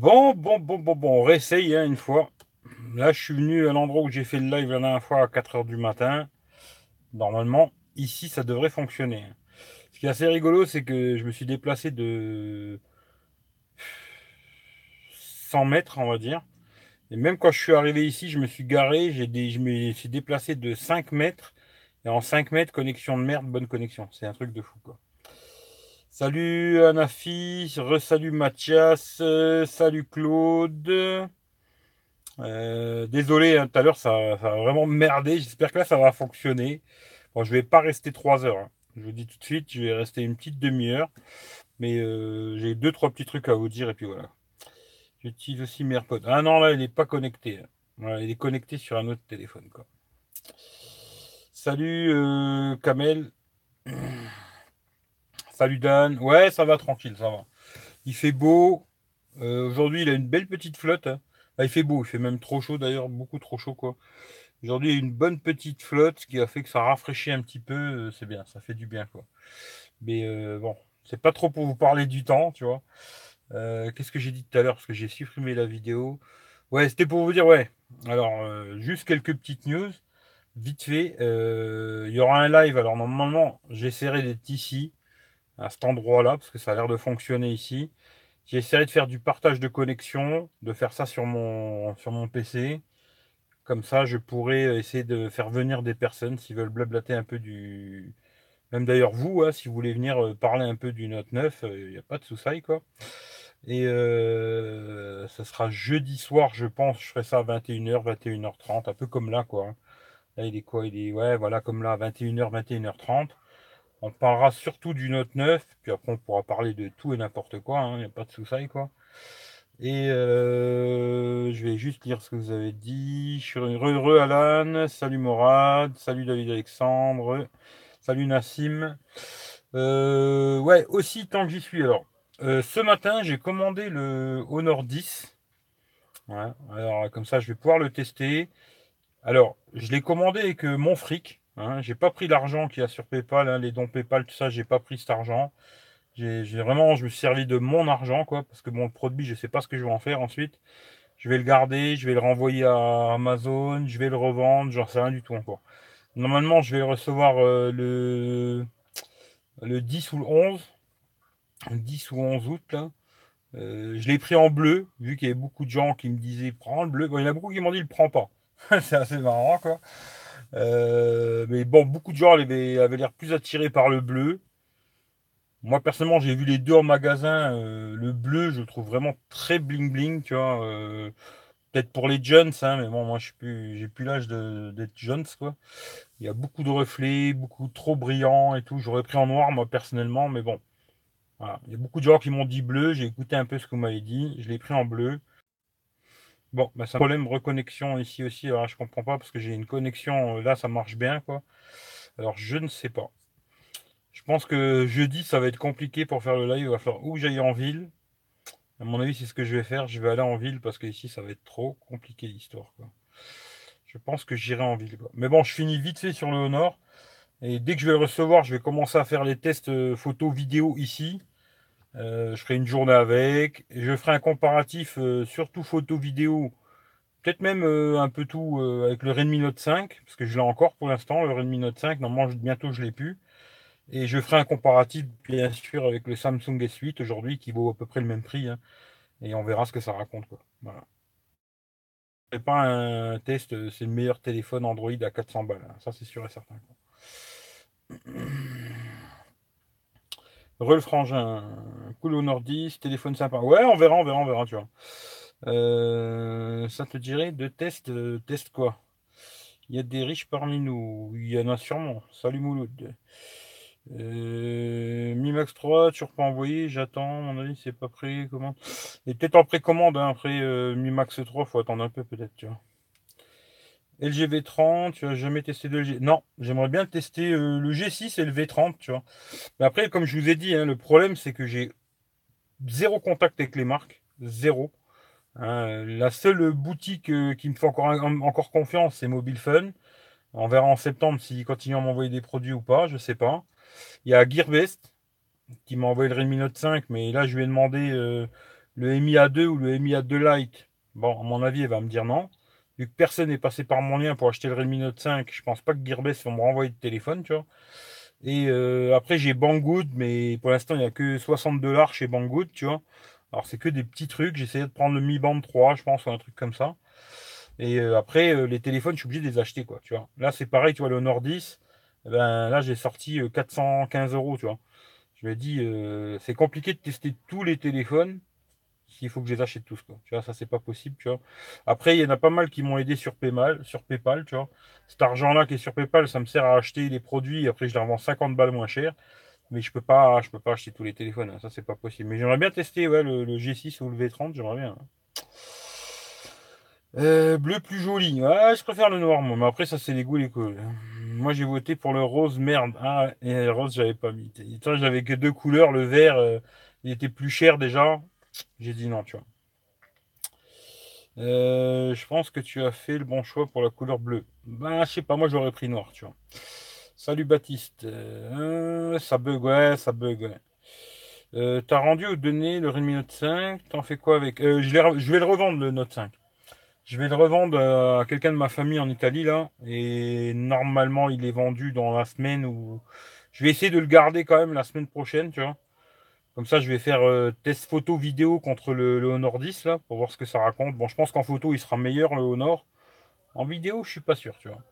Bon, bon, bon, bon, bon, on réessaye hein, une fois. Là, je suis venu à l'endroit où j'ai fait le live la dernière fois à 4h du matin. Normalement, ici, ça devrait fonctionner. Ce qui est assez rigolo, c'est que je me suis déplacé de 100 mètres, on va dire. Et même quand je suis arrivé ici, je me suis garé, j'ai je me suis déplacé de 5 mètres. Et en 5 mètres, connexion de merde, bonne connexion. C'est un truc de fou, quoi. Salut Anafi, re-salut Mathias, euh, salut Claude. Euh, désolé, hein, tout à l'heure ça, a vraiment merdé. J'espère que là ça va fonctionner. Bon, je vais pas rester 3 heures. Hein. Je vous dis tout de suite, je vais rester une petite demi-heure. Mais euh, j'ai deux, trois petits trucs à vous dire et puis voilà. J'utilise aussi mes AirPods. Ah non, là il n'est pas connecté. Hein. il est connecté sur un autre téléphone. Salut Kamel. Salut Dan. Ouais, ça va tranquille, ça va. Il fait beau. Euh, aujourd'hui, il a une belle petite flotte. Hein. il fait beau, il fait même trop chaud d'ailleurs, beaucoup trop chaud quoi. Aujourd'hui, une bonne petite flotte, ce qui a fait que ça rafraîchit un petit peu. Euh, c'est bien, ça fait du bien quoi. Mais euh, bon, c'est pas trop pour vous parler du temps, tu vois. Qu'est-ce que j'ai dit tout à l'heure? Parce que j'ai supprimé la vidéo. Ouais, c'était pour vous dire, ouais. Alors, juste quelques petites news. Vite fait, il y aura un live. Alors, normalement, j'essaierai d'être ici à cet endroit-là, parce que ça a l'air de fonctionner ici. J'essaierai de faire du partage de connexion, de faire ça sur mon, sur mon PC. Comme ça, je pourrais essayer de faire venir des personnes s'ils veulent blablater un peu du. Même d'ailleurs, vous, hein, si vous voulez venir euh, parler un peu du Note 9, il n'y a pas de souci, quoi. Et euh, ça sera jeudi soir, je pense. Je ferai ça à 21h, 21h30, un peu comme là, quoi. Là, il est quoi Il est, ouais, voilà, comme là, 21h, 21h30. On parlera surtout du Note 9, puis après on pourra parler de tout et n'importe quoi, il hein, n'y a pas de soucis quoi. Et euh, je vais juste lire ce que vous avez dit. Je suis heureux Alan, salut Morad, salut David Alexandre, salut Nassim. Euh, ouais, aussi tant que j'y suis. Alors, euh, ce matin j'ai commandé le Honor 10. alors comme ça je vais pouvoir le tester. Alors, je l'ai commandé avec mon fric. Hein, j'ai pas pris l'argent qu'il y a sur PayPal, hein, les dons PayPal, tout ça, j'ai pas pris cet argent. J'ai vraiment, je me suis servi de mon argent, quoi, parce que mon produit, je sais pas ce que je vais en faire ensuite. Je vais le garder, je vais le renvoyer à Amazon, je vais le revendre, j'en sais rien du tout encore. Normalement, je vais recevoir euh, le, le 10 ou le 11, 10 ou 11 août, là. Euh, je l'ai pris en bleu, vu qu'il y avait beaucoup de gens qui me disaient prends le bleu. il y en a beaucoup qui m'ont dit le prends pas. C'est assez marrant, quoi. Euh, mais bon, beaucoup de gens avaient, l'air plus attirés par le bleu. Moi, personnellement, j'ai vu les deux en magasin. Euh, le bleu, je le trouve vraiment très bling bling, tu vois. Euh, peut-être pour les jeunes, mais bon, moi, je j'ai plus l'âge d'être jeunes, quoi. Il y a beaucoup de reflets, beaucoup trop brillants et tout. J'aurais pris en noir, moi, personnellement, mais bon. Il y a beaucoup de gens qui m'ont dit bleu. J'ai écouté un peu ce que vous m'avez dit. Je l'ai pris en bleu. Bon, bah, c'est un problème reconnexion ici aussi. Alors, je comprends pas parce que j'ai une connexion. Euh, là, ça marche bien, quoi. Alors, je ne sais pas. Je pense que jeudi, ça va être compliqué pour faire le live. Il va falloir où j'aille en ville. À mon avis, c'est ce que je vais faire. Je vais aller en ville parce que ici, ça va être trop compliqué l'histoire. Je pense que j'irai en ville. Mais bon, je finis vite fait sur le Honor. Et dès que je vais le recevoir, je vais commencer à faire les tests euh, photo, vidéo ici. Euh, je ferai une journée avec. je ferai un comparatif, euh, surtout photo, vidéo. Peut-être même euh, un peu tout avec le Redmi Note 5, parce que je l'ai encore pour l'instant, le Redmi Note 5. Normalement, bientôt, je l'ai plus. Et je ferai un comparatif, bien sûr, avec le Samsung S8 aujourd'hui, qui vaut à peu près le même prix. Hein. et on verra ce que ça raconte. Quoi. Voilà. Pas un test, c'est le meilleur téléphone Android à 400 balles. Hein. Ça, c'est sûr et certain. Rel Frangin, cool au nordiste, téléphone sympa. Ouais, on verra, on verra, on verra, tu vois. Euh, ça te dirait de test, euh, test quoi? Il y a des riches parmi nous. Il y en a sûrement. Salut Mouloud. Euh, Mi Max 3, toujours pas envoyé, j'attends, mon avis, c'est pas prêt, comment? Et peut-être en précommande, hein, après euh, Mi Max 3, faut attendre un peu peut-être, tu vois. LG V30, tu as jamais testé de LG Non, j'aimerais bien tester euh, le G6 et le V30, tu vois. Mais après, comme je vous ai dit, hein, le problème, c'est que j'ai zéro contact avec les marques. Zéro. Hein, la seule boutique euh, qui me fait encore, encore confiance, c'est Mobile Fun. On verra en septembre s'ils continuent à m'envoyer des produits ou pas, je sais pas. Il y a Gearbest qui m'a envoyé le Redmi Note 5, mais là, je lui ai demandé. Euh, le Mi A2 ou le Mi A2 Lite, bon, à mon avis, elle va me dire non. Vu que personne n'est passé par mon lien pour acheter le Redmi Note 5, je pense pas que Gearbest va me renvoyer de téléphone, tu vois. Et euh, après, j'ai Banggood, mais pour l'instant, il n'y a que 60 dollars chez Banggood, tu vois. Alors, c'est que des petits trucs. J'essayais de prendre le Mi Band 3, je pense, ou un truc comme ça. Et euh, après, euh, les téléphones, je suis obligé de les acheter, quoi. Là, c'est pareil, tu vois, le Nord 10, eh ben, là, j'ai sorti 415 euros, tu vois. Je me dis, c'est compliqué de tester tous les téléphones s'il faut que je les achète tous. Tu vois, ça, c'est pas possible. Tu vois. Après, il y en a pas mal qui m'ont aidé sur PayPal, sur PayPal, tu vois. Cet argent-là qui est sur PayPal, ça me sert à acheter les produits. Après, je les revends 50 balles moins cher. Mais je peux pas, je peux pas acheter tous les téléphones. Hein. Ça, c'est pas possible. Mais j'aimerais bien tester ouais, le, G6 ou le V30. J'aimerais bien. Hein. Euh, bleu plus joli. Je préfère le noir, moi. Mais après, ça, c'est les goûts, les coups. Moi, j'ai voté pour le rose. Merde. Ah, et le rose, j'avais pas mis. J'avais que deux couleurs. Le vert, euh, il était plus cher déjà. J'ai dit non, tu vois. Euh, je pense que tu as fait le bon choix pour la couleur bleue. Ben, je sais pas, moi j'aurais pris noir, tu vois. Salut Baptiste. Euh, ça bug, ouais, ça bug. Euh, t'as rendu ou donné le Redmi Note 5 T'en fais quoi avec je, je, vais le revendre, le Note 5. Je vais le revendre à quelqu'un de ma famille en Italie, là. Et normalement, il est vendu dans la semaine où. Je vais essayer de le garder quand même la semaine prochaine, tu vois. Comme ça, je vais faire euh, test photo vidéo contre le, Honor 10 là, pour voir ce que ça raconte. Bon, je pense qu'en photo, il sera meilleur le Honor. En vidéo, je suis pas sûr, tu vois.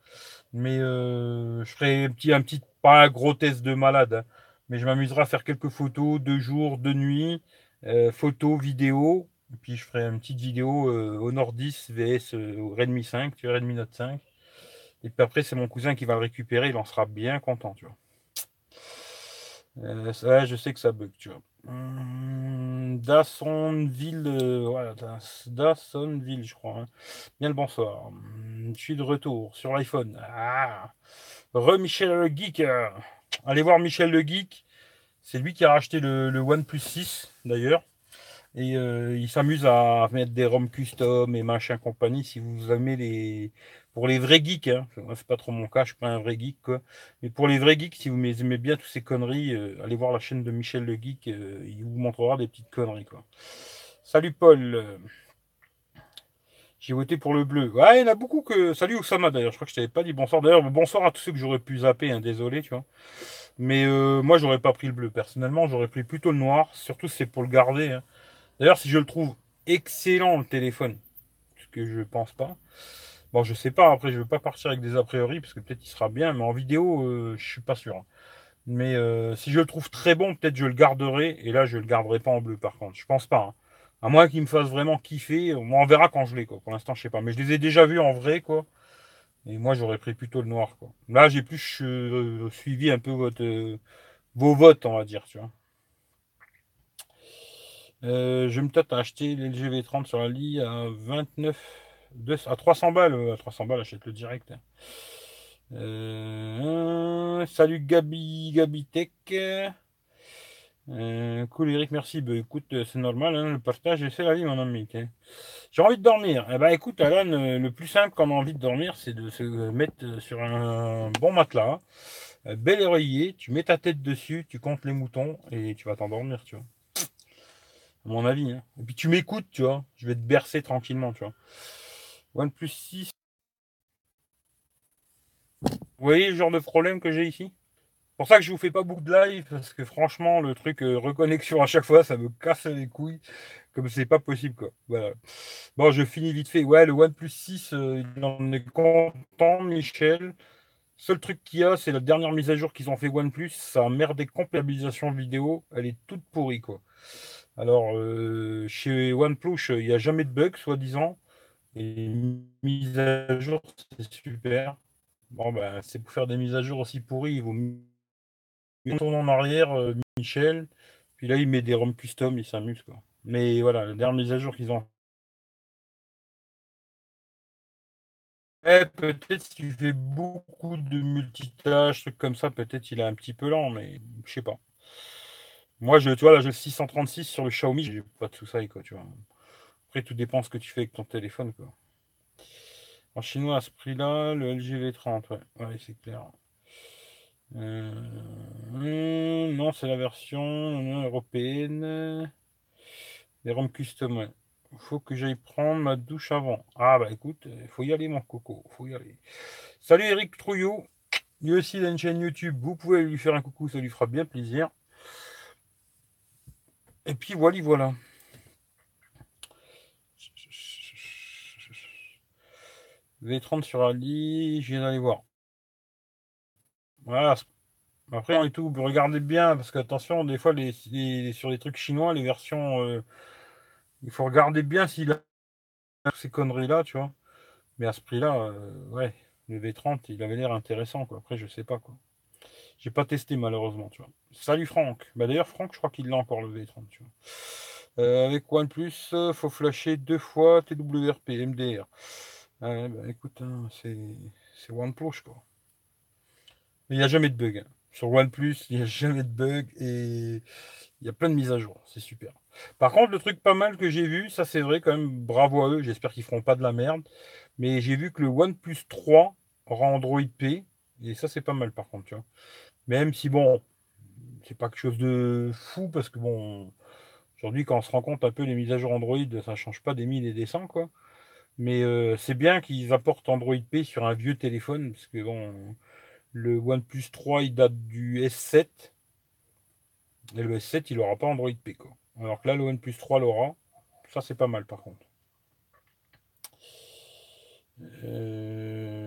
Mais euh, je ferai un petit, un petit, pas un gros test de malade, hein. mais je m'amuserai à faire quelques photos, deux jours, deux nuits, euh, photos, vidéo. Et puis je ferai une petite vidéo Honor 10 vs Redmi 5, tu vois, Redmi Note 5. Et puis après, c'est mon cousin qui va le récupérer, il en sera bien content, tu vois. ouais, je sais que ça bug, tu vois. Hum, Dassonville, euh, Dassonville, je crois. Hein. Bien le bonsoir. Hum, je suis de retour sur l'iPhone. Ah. Re-Michel le Geek. Allez voir Michel le Geek. C'est lui qui a racheté le, le OnePlus 6, d'ailleurs. Et euh, il s'amuse à mettre des ROM custom et machin compagnie. Si vous aimez les, pour les vrais geeks, hein, c'est pas trop mon cas, je suis pas un vrai geek, quoi. Mais pour les vrais geeks, si vous aimez bien toutes ces conneries, euh, allez voir la chaîne de Michel le Geek, euh, il vous montrera des petites conneries. Salut Paul. J'ai voté pour le bleu. Ouais, il y en a beaucoup que. Salut Oussama d'ailleurs, je crois que je t'avais pas dit bonsoir. D'ailleurs, bonsoir à tous ceux que j'aurais pu zapper, hein, désolé, tu vois. Mais euh, moi, j'aurais pas pris le bleu. Personnellement, j'aurais pris plutôt le noir. Surtout, c'est pour le garder. Hein. D'ailleurs, si je le trouve excellent, le téléphone, ce que je pense pas, Bon, je sais pas, après, je veux pas partir avec des a priori, parce que peut-être il sera bien, mais en vidéo, euh, je suis pas sûr. Hein. Mais euh, si je le trouve très bon, peut-être je le garderai, et là, je le garderai pas en bleu, par contre. Je pense pas. Hein. À moins qu'il me fasse vraiment kiffer, on verra quand je l'ai. Pour l'instant, je sais pas. Mais je les ai déjà vus en vrai, quoi. Et moi, j'aurais pris plutôt le noir. Là, j'ai plus euh, suivi un peu votre, vos votes, on va dire, tu. Je me tâte à acheter l'LG V30 sur la lit à 29 à 300 balles, à 300 balles, achète le direct. Euh, salut Gabi, Gabi Tech. Euh, cool Eric, merci. Bah, écoute, c'est normal, hein, le partage, c'est la vie, mon ami. J'ai envie de dormir. Eh ben, écoute, Alan, le plus simple quand on a envie de dormir, c'est de se mettre sur un bon matelas, bel oreiller, tu mets ta tête dessus, tu comptes les moutons et tu vas t'endormir, tu vois. Mon avis. Hein. Et puis tu m'écoutes, tu vois. Je vais te bercer tranquillement, tu vois. OnePlus 6. Vous voyez le genre de problème que j'ai ici? Pour ça que je vous fais pas beaucoup de live, parce que franchement, le truc euh, reconnexion à chaque fois, ça me casse les couilles, comme c'est pas possible, quoi. Voilà. Bon, je finis vite fait. Ouais, le OnePlus 6, euh, il en est content, Michel. Seul truc qu'il y a, c'est la dernière mise à jour qu'ils ont fait OnePlus. Ça a merdé comptabilisation vidéo. Elle est toute pourrie, quoi. Alors, euh, chez OnePlus, il n'y a jamais de bug, soi-disant. Et mise à jour, c'est super. Bon, bah, c'est pour faire des mises à jour aussi pourries. Il vaut mieux tourner en arrière, euh, Michel. Puis là, il met des ROM custom, il s'amuse. Quoi. Mais voilà, la dernière mise à jour qu'ils ont. Eh, peut-être s'il fait beaucoup de multitâches, trucs comme ça, peut-être il est un petit peu lent, mais je sais pas. Moi, je, tu vois, là, j'ai le 636 sur le Xiaomi, j'ai pas de soucis, quoi, tu vois. Après, tout dépend ce que tu fais avec ton téléphone. Quoi. En chinois, à ce prix-là, le LG V30, ouais, c'est clair. Euh, non, c'est la version européenne. Les ROM custom, ouais. Faut que j'aille prendre ma douche avant. Ah bah écoute, il faut y aller mon coco, faut y aller. Salut Eric Trouillot. Lui aussi il a une chaîne YouTube. Vous pouvez lui faire un coucou, ça lui fera bien plaisir. Et puis voilà, voilà. V30 sur Ali, je viens d'aller voir. Voilà. Après, et tout, regardez bien, parce qu'attention, des fois, les, sur les trucs chinois, les versions, euh, il faut regarder bien s'il a ces conneries-là, tu vois. Mais à ce prix-là, euh, ouais, le V30, il avait l'air intéressant. Après, je sais pas, quoi. J'ai pas testé, malheureusement, tu vois. Salut Franck. Bah, D'ailleurs, Franck, je crois qu'il l'a encore, le V30, tu vois. Euh, avec OnePlus, faut flasher deux fois TWRP, MDR. bah, écoute, hein, c'est OnePlus, quoi. Mais il n'y a jamais de bug. Hein. Sur OnePlus, il n'y a jamais de bug et il y a plein de mises à jour. C'est super. Par contre, le truc pas mal que j'ai vu, ça c'est vrai quand même, bravo à eux. J'espère qu'ils feront pas de la merde. Mais j'ai vu que le OnePlus 3 rend Android P. Et ça, c'est pas mal par contre, tu vois. Même si bon, c'est pas quelque chose de fou parce que bon, aujourd'hui, quand on se rend compte un peu les mises à jour Android, ça change pas des 1000 et des 100, quoi. Mais euh, c'est bien qu'ils apportent Android P sur un vieux téléphone parce que bon le OnePlus 3, il date du S7. Et le S7, il n'aura pas Android P. Quoi. Alors que là, le OnePlus 3 l'aura. Ça, c'est pas mal par contre. Euh,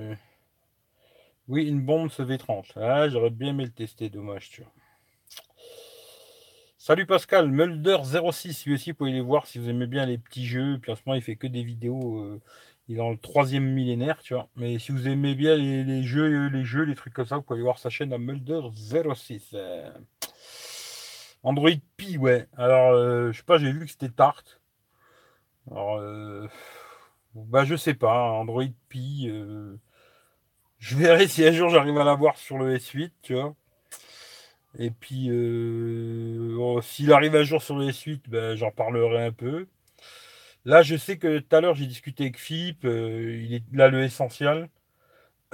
oui, une bombe ce V30. Ah, j'aurais bien aimé le tester, dommage, tu vois. Salut Pascal, Mulder06, lui aussi, vous pouvez les voir si vous aimez bien les petits jeux. Puis en ce moment, il fait que des vidéos euh, il est dans le troisième millénaire, tu vois. Mais si vous aimez bien les, jeux, les jeux, les trucs comme ça, vous pouvez voir sa chaîne à Mulder06. Android Pi, ouais. Alors, euh, je sais pas, j'ai vu que c'était Tarte. Alors, euh, bah, je sais pas. Android Pi. Euh, je verrai si un jour j'arrive à l'avoir sur le S8, tu vois. Et puis, s'il arrive un jour sur le S8, ben, j'en parlerai un peu. Là, je sais que tout à l'heure, j'ai discuté avec Philippe. Euh, il est là le essentiel.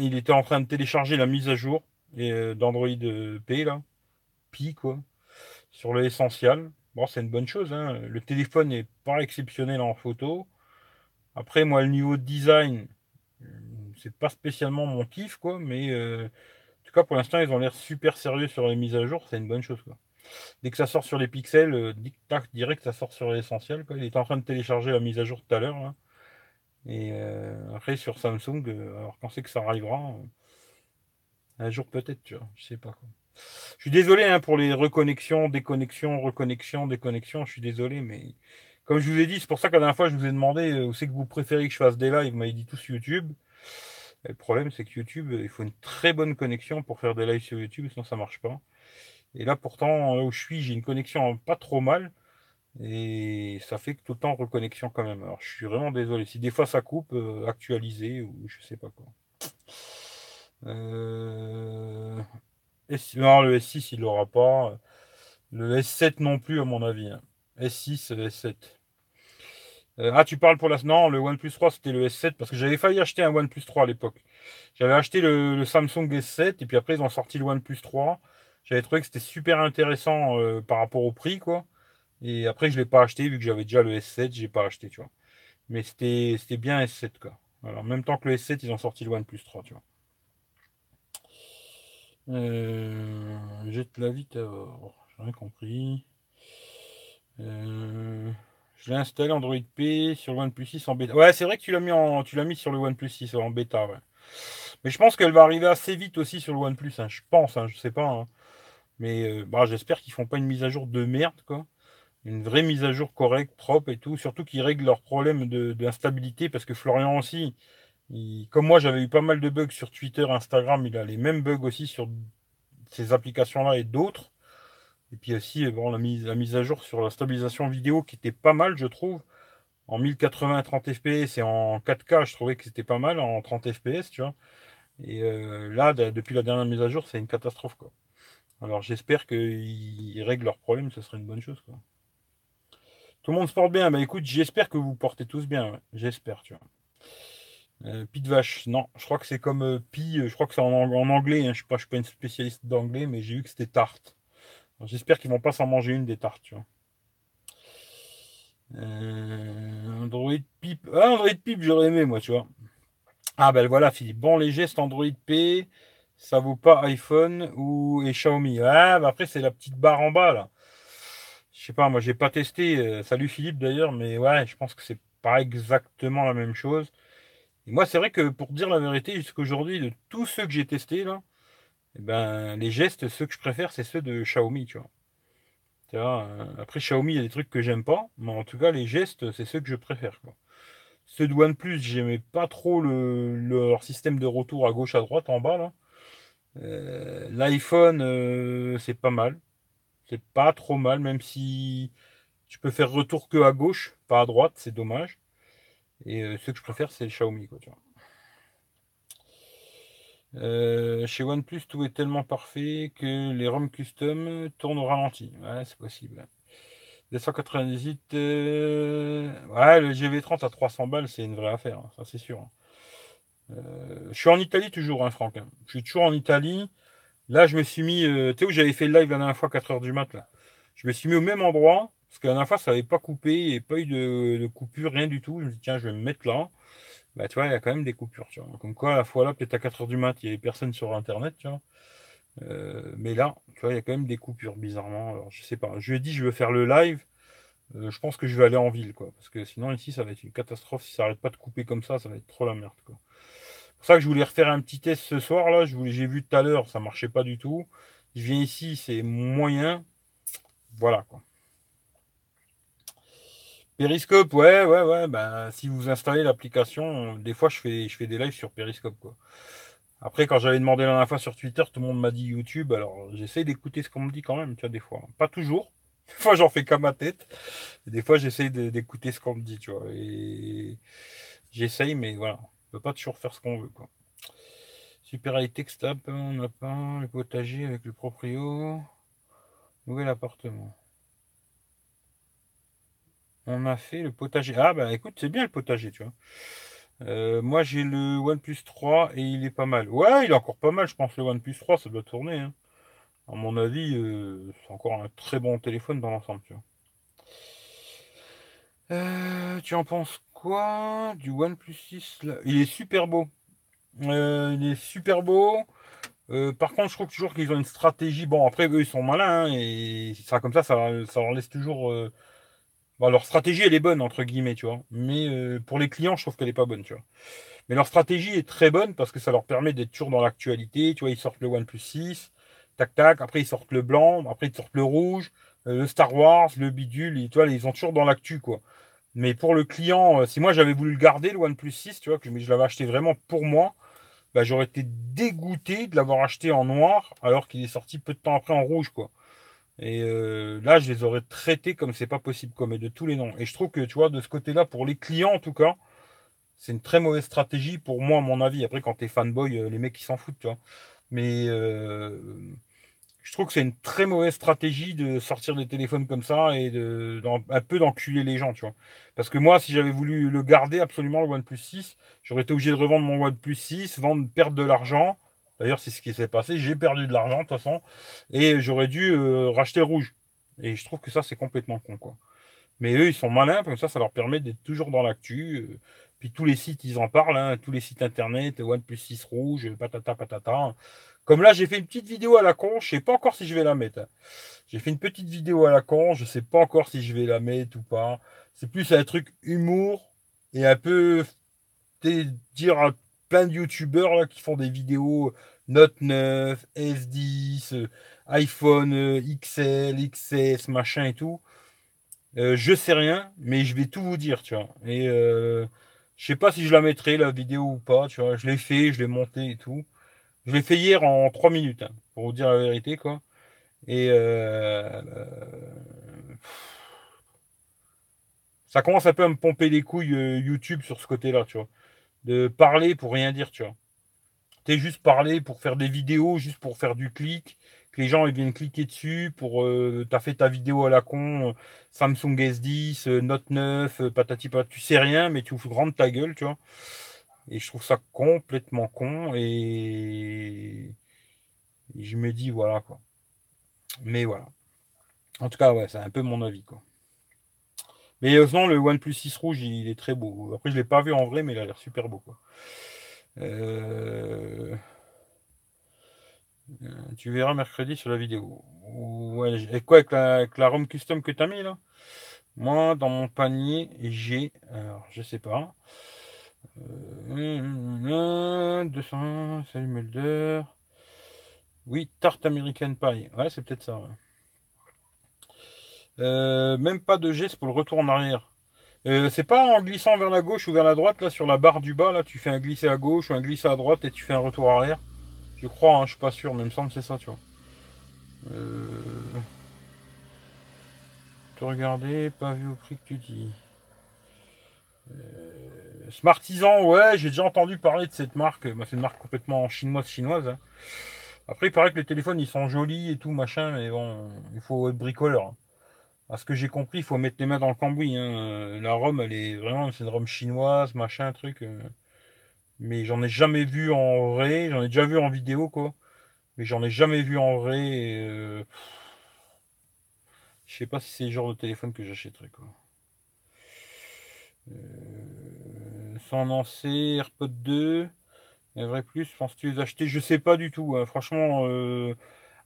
il était en train de télécharger la mise à jour euh, d'Android euh, P, là. Pi, quoi. Sur le essentiel. Bon, c'est une bonne chose. Hein. Le téléphone n'est pas exceptionnel en photo. Après, moi, le niveau de design, c'est pas spécialement mon kiff, quoi. Mais en tout cas, pour l'instant, ils ont l'air super sérieux sur les mises à jour. C'est une bonne chose. Dès que ça sort sur les pixels, euh, direct, ça sort sur l'essentiel. Il est en train de télécharger la mise à jour tout à l'heure. Et euh, après, sur Samsung, euh, alors quand c'est que ça arrivera Un jour peut-être, tu vois. Je sais pas. Je suis désolé hein, pour les reconnexions, déconnexions, reconnexions, déconnexions. Je suis désolé, mais comme je vous ai dit, c'est pour ça que la dernière fois, je vous ai demandé où c'est que vous préférez que je fasse des lives. Vous m'avez dit tous YouTube. Le problème, c'est que YouTube, il faut une très bonne connexion pour faire des lives sur YouTube, sinon ça marche pas. Et là, pourtant, là où je suis, j'ai une connexion pas trop mal. Et ça fait que tout le temps reconnexion quand même. Alors je suis vraiment désolé. Si des fois ça coupe, euh, actualiser ou je sais pas quoi. Euh, non, le S6 il l'aura pas. Le S7 non plus à mon avis. S6, hein. S7. Euh, ah, tu parles pour la. Non, le OnePlus 3 c'était le S7 parce que j'avais failli acheter un OnePlus 3 à l'époque. J'avais acheté le, Samsung S7 et puis après ils ont sorti le OnePlus 3. J'avais trouvé que c'était super intéressant euh, par rapport au prix, quoi. Et après, je ne l'ai pas acheté vu que j'avais déjà le S7, je n'ai pas acheté, tu vois. Mais c'était bien S7, quoi. Alors, en même temps que le S7, ils ont sorti le OnePlus 3, tu vois. Euh, jette la vite, j'ai rien compris. Euh, je l'ai installé Android P sur le OnePlus 6 en bêta. Ouais, c'est vrai que tu l'as mis en, tu l'as mis sur le OnePlus 6 en bêta, ouais. Mais je pense qu'elle va arriver assez vite aussi sur le OnePlus. Hein. Je pense, hein, je sais pas. Hein. Mais euh, bah, j'espère qu'ils font pas une mise à jour de merde, quoi. Une vraie mise à jour correcte, propre et tout. Surtout qu'ils règlent leurs problèmes d'instabilité. parce que Florian aussi, comme moi, j'avais eu pas mal de bugs sur Twitter, Instagram. Il a les mêmes bugs aussi sur ces applications-là et d'autres. Et puis aussi, bon, la, mise, à jour sur la stabilisation vidéo qui était pas mal, je trouve. En 1080 30 fps et en 4K, je trouvais que c'était pas mal en 30 fps, tu vois. Et euh, là, depuis la dernière mise à jour, c'est une catastrophe, quoi. Alors j'espère qu'ils règlent leurs problèmes, ce serait une bonne chose. Quoi. Tout le monde se porte bien. Bah écoute, j'espère que vous portez tous bien. J'espère, tu vois. Euh, de vache, non, je crois que c'est comme euh, pi, euh, je crois que c'est en, anglais. Hein. Je ne suis, suis, pas une spécialiste d'anglais, mais j'ai vu que c'était tarte. J'espère qu'ils vont pas s'en manger une des tartes, tu vois. Euh, Android Pip. Ah, Android Pip, j'aurais aimé, moi, tu vois. Ah, ben voilà, Philippe. Bon, les gestes Android P, ça vaut pas iPhone ou et Xiaomi. Ah, bah après, c'est la petite barre en bas, là. Je sais pas, moi, j'ai pas testé. Euh, salut Philippe, d'ailleurs, mais ouais, je pense que c'est pas exactement la même chose. Et moi, c'est vrai que pour dire la vérité, jusqu'aujourd'hui, de tous ceux que j'ai testés, là, eh ben, les gestes, ceux que je préfère, c'est ceux de Xiaomi, tu vois. Euh, après, Xiaomi, il y a des trucs que j'aime pas, mais en tout cas, les gestes, c'est ceux que je préfère. Quoi. Ceux de OnePlus, j'aimais pas trop le, leur système de retour à gauche, à droite, en bas. là. Euh, L'iPhone, euh, c'est pas mal. C'est pas trop mal, même si tu peux faire retour que à gauche, pas à droite, c'est dommage. Et ce que je préfère, c'est le Xiaomi. Quoi, tu vois. Euh, chez OnePlus, tout est tellement parfait que les ROM custom tournent au ralenti. Ouais, c'est possible. 298. Euh, ouais, le GV30 à 300 balles, c'est une vraie affaire, hein, ça c'est sûr. Euh, je suis en Italie toujours, hein, Franck. Je suis toujours en Italie. Là, je me suis mis. tu sais où j'avais fait le live la dernière fois, 4h du mat. Je me suis mis au même endroit, parce que la dernière fois, ça n'avait pas coupé, avait pas eu de, de, coupure, rien du tout. Je me dis, tiens, je vais me mettre là bah, tu vois, il y a quand même des coupures, tu vois. Comme quoi, à la fois là, peut-être à 4h du mat, il n'y avait personne sur Internet, tu vois. Euh, mais là, tu vois, il y a quand même des coupures, bizarrement. Alors, je sais pas. Je lui ai dit, je veux faire le live. Euh, je pense que je vais aller en ville, quoi. Parce que sinon, ici, ça va être une catastrophe. Si ça n'arrête pas de couper comme ça, ça va être trop la merde, quoi. C'est pour ça que je voulais refaire un petit test ce soir, là. J'ai vu tout à l'heure, ça marchait pas du tout. Je viens ici, c'est moyen. Voilà, quoi. Periscope, ouais, ouais, ouais. Ben, si vous installez l'application, des fois je fais, je fais des lives sur Periscope, quoi. Après, quand j'avais demandé la dernière fois sur Twitter, tout le monde m'a dit YouTube. Alors, j'essaie d'écouter ce qu'on me dit quand même, tu vois, des fois. Pas toujours. Des fois, j'en fais qu'à ma tête. des fois, j'essaie d'écouter ce qu'on me dit, tu vois. Et j'essaye, mais voilà. On peut pas toujours faire ce qu'on veut, quoi. Super high tech on n'a pas le potager avec le proprio. Nouvel appartement. On a fait le potager. Ah bah écoute, c'est bien le potager, tu vois. Euh, moi j'ai le OnePlus 3 et il est pas mal. Ouais, il est encore pas mal, je pense, le OnePlus 3, ça doit tourner. Hein. À mon avis, euh, c'est encore un très bon téléphone dans l'ensemble, tu vois. Euh, tu en penses quoi du OnePlus 6 là? Il est super beau. il est super beau. par contre, je trouve toujours qu'ils ont une stratégie. Bon, après, eux, ils sont malins. Hein, et ça, comme ça, ça, ça leur laisse toujours leur stratégie, elle est bonne, entre guillemets, tu vois. Mais euh, pour les clients, je trouve qu'elle n'est pas bonne, tu vois. Mais leur stratégie est très bonne parce que ça leur permet d'être toujours dans l'actualité. Tu vois, ils sortent le OnePlus 6, tac, tac. Après, ils sortent le blanc. Après, ils sortent le rouge, euh, le Star Wars, le bidule. Et, tu ils sont toujours dans l'actu, quoi. Mais pour le client, euh, si moi j'avais voulu le garder, le OnePlus 6, tu vois, que je l'avais acheté vraiment pour moi, bah, j'aurais été dégoûté de l'avoir acheté en noir alors qu'il est sorti peu de temps après en rouge, quoi. Et euh, là, je les aurais traités comme c'est pas possible, comme et de tous les noms. Et je trouve que, tu vois, de ce côté-là, pour les clients en tout cas, c'est une très mauvaise stratégie pour moi, à mon avis. Après, quand t'es fanboy, euh, les mecs, ils s'en foutent, tu vois. Mais euh, je trouve que c'est une très mauvaise stratégie de sortir des téléphones comme ça et un peu d'enculer les gens, tu vois. Parce que moi, si j'avais voulu le garder absolument, le OnePlus 6, j'aurais été obligé de revendre mon OnePlus 6, vendre, perdre de l'argent D'ailleurs, c'est ce qui s'est passé. J'ai perdu de l'argent, de toute façon, et j'aurais dû euh, racheter rouge. Et je trouve que ça, c'est complètement con, quoi. Mais eux, ils sont malins, comme ça, ça leur permet d'être toujours dans l'actu. Euh. puis tous les sites, ils en parlent, hein, tous les sites internet, OnePlus 6 rouge, patata patata. Comme là, j'ai fait une petite vidéo à la con, je sais pas encore si je vais la mettre. Hein. J'ai fait une petite vidéo à la con, je sais pas encore si je vais la mettre ou pas. C'est plus un truc humour et un peu dire plein de youtubeurs qui font des vidéos Note 9, S10, iPhone euh, XL, XS, machin et tout. Euh, je sais rien, mais je vais tout vous dire, tu vois. Et euh, je sais pas si je la mettrai, la vidéo ou pas, tu vois. Je l'ai fait, je l'ai monté et tout. Je l'ai fait hier en 3 minutes, hein, pour vous dire la vérité, quoi. Et ça commence un peu à me pomper les couilles YouTube sur ce côté-là, tu vois de parler pour rien dire, tu vois. T'es juste parler pour faire des vidéos, juste pour faire du clic, que les gens viennent cliquer dessus, pour euh, t'as fait ta vidéo à la con, euh, Samsung S10, euh, Note 9, patati patati, tu sais rien, mais tu ouvres grande ta gueule, tu vois. Et je trouve ça complètement con et... et je me dis voilà quoi. Mais voilà. En tout cas, ouais, c'est un peu mon avis quoi. Mais euh, sinon, le OnePlus 6 rouge, il est très beau. Après, je ne l'ai pas vu en vrai, mais il a l'air super beau. Quoi. Euh, tu verras mercredi sur la vidéo. et quoi avec la, avec la custom que tu as mis là? Moi, dans mon panier, j'ai. Alors, je sais pas. 200, salut Mulder. Oui, tarte American Pie. Ouais, c'est peut-être ça. Euh, même pas de geste pour le retour en arrière. Euh, c'est pas en glissant vers la gauche ou vers la droite, là, sur la barre du bas, là, tu fais un glisser à gauche ou un glisser à droite et tu fais un retour arrière. Je crois, hein, je suis pas sûr, mais il me semble que c'est ça, tu vois. Euh... Te regarder, pas vu au prix que tu dis. Euh... Smartisan, ouais, j'ai déjà entendu parler de cette marque. Bah, c'est une marque complètement chinoise chinoise. Hein. Après, il paraît que les téléphones, ils sont jolis et tout, machin, mais bon, il faut être bricoleur. À ce que j'ai compris, il faut mettre les mains dans le cambouis. Hein. La Rome, elle est vraiment, une Rome chinoise, machin, truc. Euh. Mais j'en ai jamais vu en vrai. J'en ai déjà vu en vidéo, quoi. Mais j'en ai jamais vu en vrai. Euh... Je sais pas si c'est le genre de téléphone que j'achèterais, quoi. Euh... Sans lancer, AirPod 2. Un vrai plus, penses-tu les acheter? Je sais pas du tout. Hein. Franchement, euh,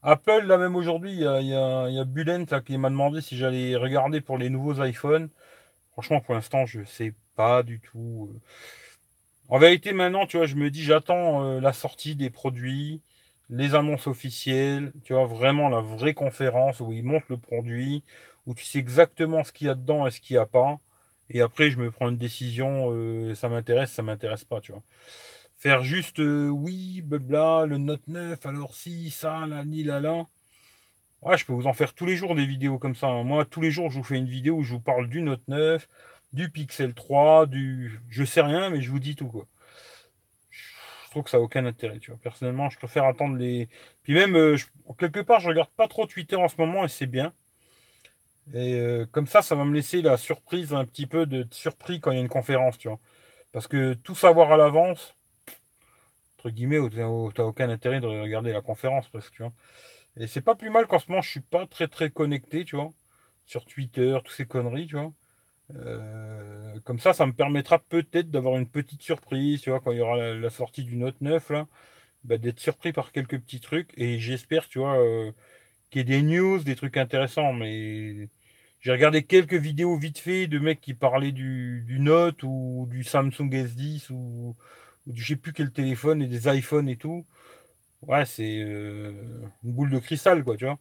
Apple, là même aujourd'hui, il y a, y, a, Bulent qui m'a demandé si j'allais regarder pour les nouveaux iPhones. Franchement, pour l'instant, je sais pas du tout. Euh. En vérité, maintenant, tu vois, je me dis, j'attends euh, la sortie des produits, les annonces officielles, tu vois, vraiment la vraie conférence où ils montrent le produit, où tu sais exactement ce qu'il y a dedans et ce qu'il n'y a pas. Et après, je me prends une décision, ça m'intéresse, ça m'intéresse pas, tu vois. Faire juste euh, oui, blabla, le Note 9, alors si, ça, là, ni là, là. Ouais, je peux vous en faire tous les jours des vidéos comme ça. Hein. Moi, tous les jours, je vous fais une vidéo où je vous parle du Note 9, du Pixel 3, du. Je sais rien, mais je vous dis tout, quoi. Je trouve que ça n'a aucun intérêt, tu vois. Personnellement, je préfère attendre les. Puis même, euh, quelque part, je regarde pas trop Twitter en ce moment et c'est bien. Et euh, comme ça, ça va me laisser la surprise, un petit peu de surpris quand il y a une conférence, tu vois. Parce que tout savoir à l'avance, entre guillemets, où tu n'as aucun intérêt de regarder la conférence, parce que tu vois. Et c'est pas plus mal qu'en ce moment, je suis pas très très connecté, tu vois, sur Twitter, toutes ces conneries, tu vois. Euh, comme ça, ça me permettra peut-être d'avoir une petite surprise, tu vois, quand il y aura la, sortie du Note 9, là, bah, d'être surpris par quelques petits trucs. Et j'espère, tu vois, euh, qu'il y ait des news, des trucs intéressants. Mais j'ai regardé quelques vidéos vite fait de mecs qui parlaient du, du Note ou du Samsung S10 ou, je sais plus quel téléphone et des iPhones et tout. Ouais, c'est euh, une boule de cristal, quoi, tu vois.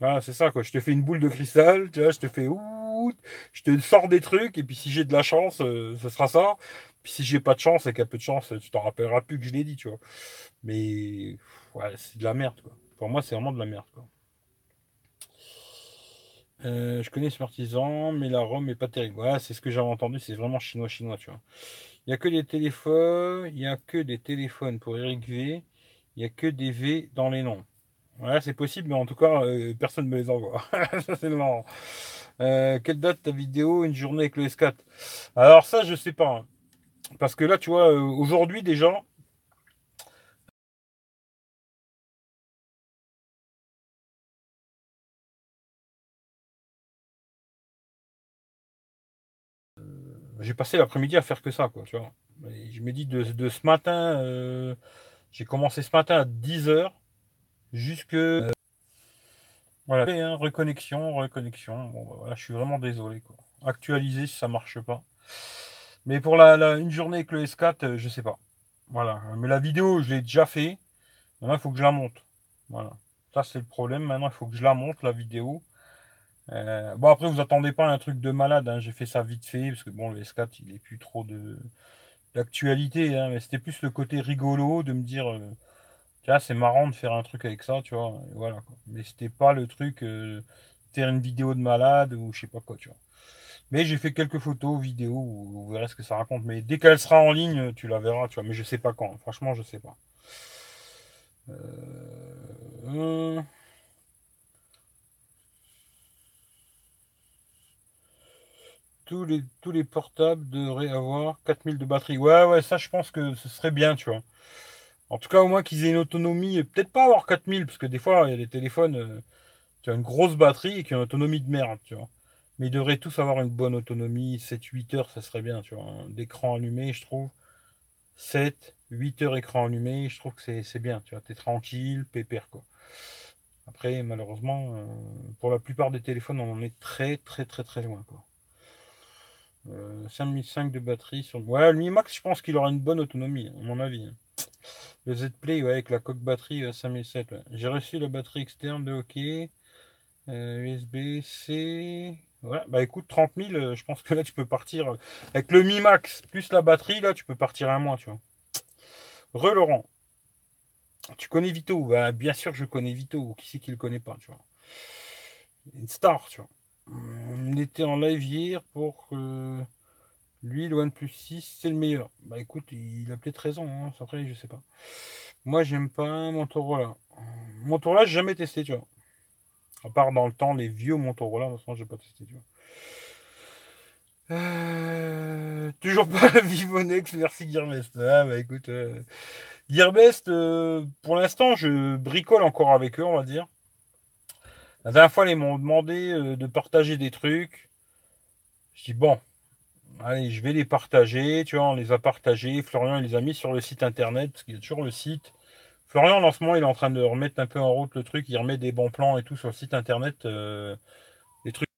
Voilà, c'est ça, quoi. Je te fais une boule de cristal, tu vois, je te fais ouh, je te sors des trucs, et puis si j'ai de la chance, euh, ce sera ça. Puis si j'ai pas de chance et a peu de chance, tu t'en rappelleras plus que je l'ai dit, tu vois. Mais ouais, c'est de la merde, quoi. Pour moi, c'est vraiment de la merde, quoi. Euh, je connais Smartisan, mais la ROM est pas terrible. Ouais, c'est ce que j'avais entendu, c'est vraiment chinois-chinois, tu vois. Il n'y a que des téléphones, il a que des téléphones pour Eric V. Il n'y a que des V dans les noms. Ouais, c'est possible, mais en tout cas, euh, personne ne me les envoie. c'est marrant. Euh, quelle date ta vidéo Une journée avec le S4 Alors, ça, je sais pas. Hein. Parce que là, tu vois, euh, aujourd'hui, déjà, j'ai passé l'après-midi à faire que ça, quoi, tu vois. je me dis de, ce matin, euh, j'ai commencé ce matin à 10h jusque. voilà, hein, reconnexion, reconnexion. Bon, bah, voilà, je suis vraiment désolé, quoi. Actualiser si ça marche pas. Mais pour la, une journée avec le S4, euh, je sais pas. Voilà. Mais la vidéo, je l'ai déjà fait. Maintenant, il faut que je la monte. Voilà. Ça, c'est le problème. Maintenant, il faut que je la monte, la vidéo. Euh, bon, après, vous attendez pas un truc de malade. Hein. J'ai fait ça vite fait, parce que bon, le S4, il est plus trop de d'actualité. Hein. mais c'était plus le côté rigolo de me dire, euh, c'est marrant de faire un truc avec ça, tu vois. voilà. Quoi. Mais c'était pas le truc, euh, faire une vidéo de malade ou je sais pas quoi, tu vois. Mais j'ai fait quelques photos, vidéos, vous verrez ce que ça raconte. Mais dès qu'elle sera en ligne, tu la verras, tu vois. Mais je sais pas quand. Franchement, je sais pas. Euh... tous les, tous les portables devraient avoir 4000 de batterie. Ouais, ouais, ça, je pense que ce serait bien, tu vois. En tout cas, au moins qu'ils aient une autonomie, peut-être pas avoir 4000, parce que des fois, il y a des téléphones euh, qui ont une grosse batterie et qui ont une autonomie de merde, tu vois. Mais ils devraient tous avoir une bonne autonomie. 7-8 heures, ça serait bien, tu vois. D'écran allumé, je trouve. 7, 8 heures écran allumé, je trouve que c'est bien, tu vois. T'es tranquille, pépère, quoi. Après, malheureusement, euh, pour la plupart des téléphones, on en est très, très, très, très loin, quoi. 5005 euh, de batterie sur. Ouais, le Mi Max, je pense qu'il aura une bonne autonomie, à mon avis. Le Z Play, ouais, avec la coque batterie 5007. Euh, J'ai reçu la batterie externe de OK. USB-C. Ouais, bah écoute, 30 000, je pense que là, tu peux partir. Avec le Mi Max plus la batterie, là, tu peux partir un mois, tu vois. Re Laurent. Tu connais Vito? Bah, Bien sûr, je connais Vito. Qui c'est qui le connaît pas, tu vois Une star, tu vois. On était en live hier pour lui, le OnePlus 6, c'est le meilleur. Bah écoute, il a peut-être raison, hein. après, je sais pas. Moi, j'aime pas Motorola. Motorola, j'ai jamais testé, tu vois. À part dans le temps, les vieux Motorola, de toute façon, j'ai pas testé, tu vois. Euh, toujours pas Vivonex, merci Gearbest. Ah bah écoute, euh, Gearbest, euh, pour l'instant, je bricole encore avec eux, on va dire. La dernière fois, ils m'ont demandé euh, de partager des trucs. Je dis bon, allez, je vais les partager. Tu vois, on les a partagés. Florian, il les a mis sur le site internet, parce qu'il y a toujours le site. Florian, en ce moment, il est en train de remettre un peu en route le truc. Il remet des bons plans et tout sur le site internet. Euh, des trucs.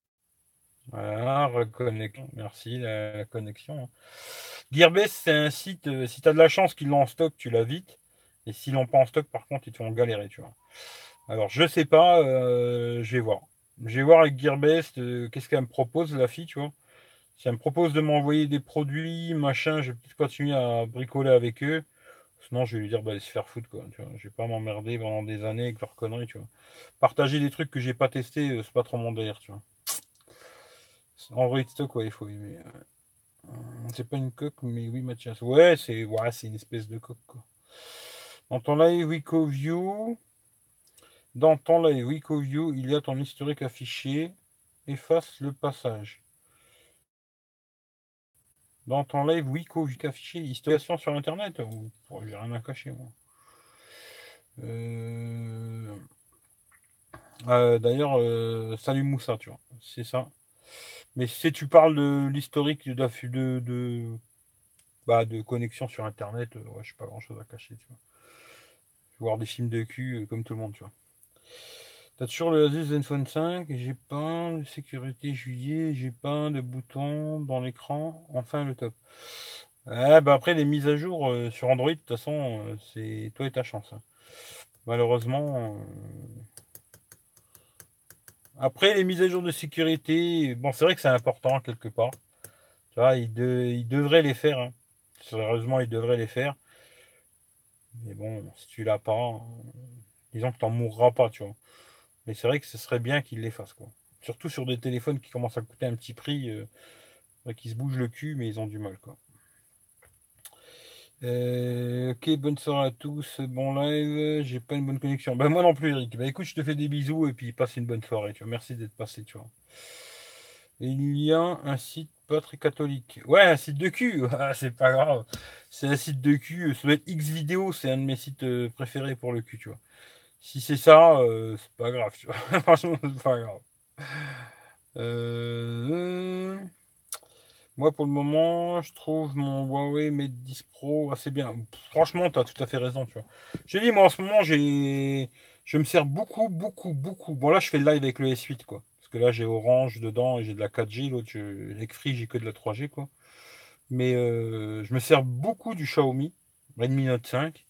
Voilà, reconnexion. Merci, la, connexion. Hein. Gearbest, c'est un site. Euh, si tu as de la chance qu'ils l'ont en stock, tu l'as vite. Et s'ils l'ont pas en stock, par contre, ils te font galérer, tu vois. Alors, je sais pas, euh, je vais voir. Je vais voir avec Gearbest, euh, qu'est-ce qu'elle me propose, la fille, tu vois. Si elle me propose de m'envoyer des produits, machin, je vais peut-être continuer à bricoler avec eux. Sinon, je vais lui dire, bah, se faire foutre, quoi. Tu vois. Je vais pas m'emmerder pendant des années avec leurs conneries, tu vois. Partager des trucs que j'ai pas testés, euh, c'est pas trop mon délire, tu vois. Android stock, ouais, il faut aimer. C'est pas une coque, mais oui, Mathias. Ouais, c'est ouais, une espèce de coque, quoi. Dans ton live View. Dans ton live Wicoview, il y a ton historique affiché. Efface le passage. Dans ton live Wicoview affiché, historiation sur Internet ou J'ai rien à cacher, moi. Euh, euh, d'ailleurs, euh, salut Moussa, tu vois. C'est ça. Mais si tu parles de l'historique de, de, de, bah, connexion sur Internet, ouais, je n'ai pas grand chose à cacher, tu vois. Voir des films de cul comme tout le monde, tu vois. T'as toujours le Asus Zenfone 5, j'ai pas de sécurité juillet, j'ai pas de bouton dans l'écran, enfin le top. Ah, bah après les mises à jour euh, sur Android, de toute façon, euh, c'est toi et ta chance. Hein. Malheureusement. Euh, après les mises à jour de sécurité, bon c'est vrai que c'est important quelque part. Tu vois, ils, devraient les faire. Hein. Sérieusement, ils devraient les faire. Mais bon, si tu l'as pas, disons que tu n'en mourras pas, tu vois. Mais c'est vrai que ce serait bien qu'ils les fassent, quoi. Surtout sur des téléphones qui commencent à coûter un petit prix, euh, qui se bougent le cul, mais ils ont du mal, quoi. Euh, ok, bonne soirée à tous. Bon live, j'ai pas une bonne connexion. Ben moi non plus, Eric. Ben écoute, je te fais des bisous et puis passe une bonne soirée. Tu vois. Merci d'être passé, tu vois. il y a un site pas très catholique. Ouais, un site de cul. Ah, c'est pas grave. C'est un site de cul. Ça doit être X vidéo. C'est un de mes sites euh, préférés pour le cul, tu vois. Si c'est ça, euh, c'est pas grave. Franchement, c'est pas grave. Euh, moi, pour le moment, je trouve mon Huawei Mate 10 Pro assez bien. Franchement, tu as tout à fait raison, tu vois. Je dis, moi, en ce moment, j'ai... je me sers beaucoup, beaucoup, beaucoup. Bon, là, je fais le live avec le S8, quoi. Parce que là, j'ai Orange dedans et j'ai de la 4G. L'autre, avec Free, j'ai que de la 3G, quoi. Mais euh, je me sers beaucoup du Xiaomi Redmi Note 5.